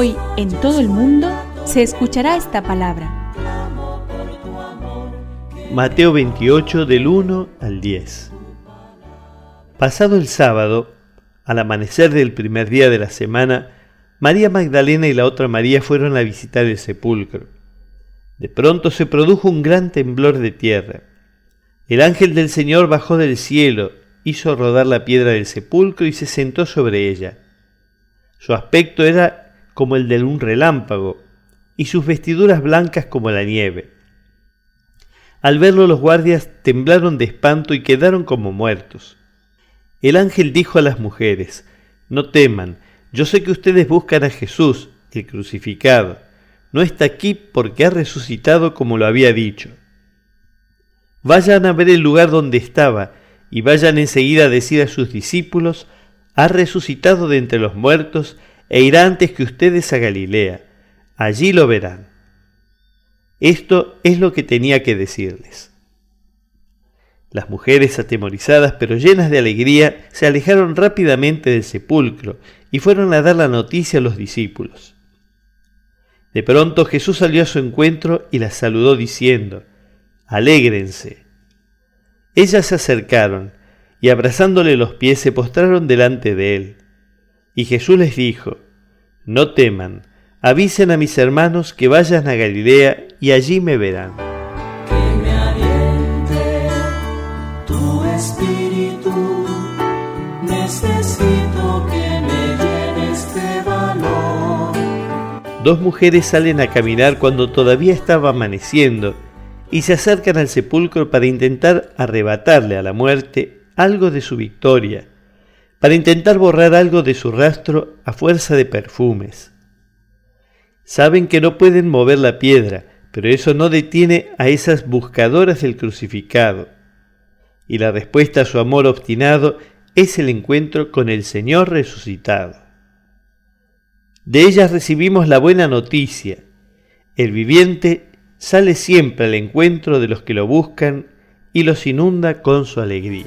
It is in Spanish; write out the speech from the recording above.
Hoy en todo el mundo se escuchará esta palabra. Mateo 28 del 1 al 10. Pasado el sábado, al amanecer del primer día de la semana, María Magdalena y la otra María fueron a visitar el sepulcro. De pronto se produjo un gran temblor de tierra. El ángel del Señor bajó del cielo, hizo rodar la piedra del sepulcro y se sentó sobre ella. Su aspecto era como el de un relámpago, y sus vestiduras blancas como la nieve. Al verlo los guardias temblaron de espanto y quedaron como muertos. El ángel dijo a las mujeres, No teman, yo sé que ustedes buscan a Jesús, el crucificado. No está aquí porque ha resucitado como lo había dicho. Vayan a ver el lugar donde estaba y vayan enseguida a decir a sus discípulos, ha resucitado de entre los muertos e irá antes que ustedes a Galilea. Allí lo verán. Esto es lo que tenía que decirles. Las mujeres, atemorizadas pero llenas de alegría, se alejaron rápidamente del sepulcro y fueron a dar la noticia a los discípulos. De pronto Jesús salió a su encuentro y las saludó diciendo, Alégrense. Ellas se acercaron y abrazándole los pies se postraron delante de él. Y Jesús les dijo, No teman, avisen a mis hermanos que vayan a Galilea y allí me verán. Que me aliente tu espíritu. Necesito que me llenes de valor. Dos mujeres salen a caminar cuando todavía estaba amaneciendo y se acercan al sepulcro para intentar arrebatarle a la muerte algo de su victoria, para intentar borrar algo de su rastro a fuerza de perfumes. Saben que no pueden mover la piedra, pero eso no detiene a esas buscadoras del crucificado. Y la respuesta a su amor obstinado es el encuentro con el Señor resucitado. De ellas recibimos la buena noticia. El viviente sale siempre al encuentro de los que lo buscan y los inunda con su alegría.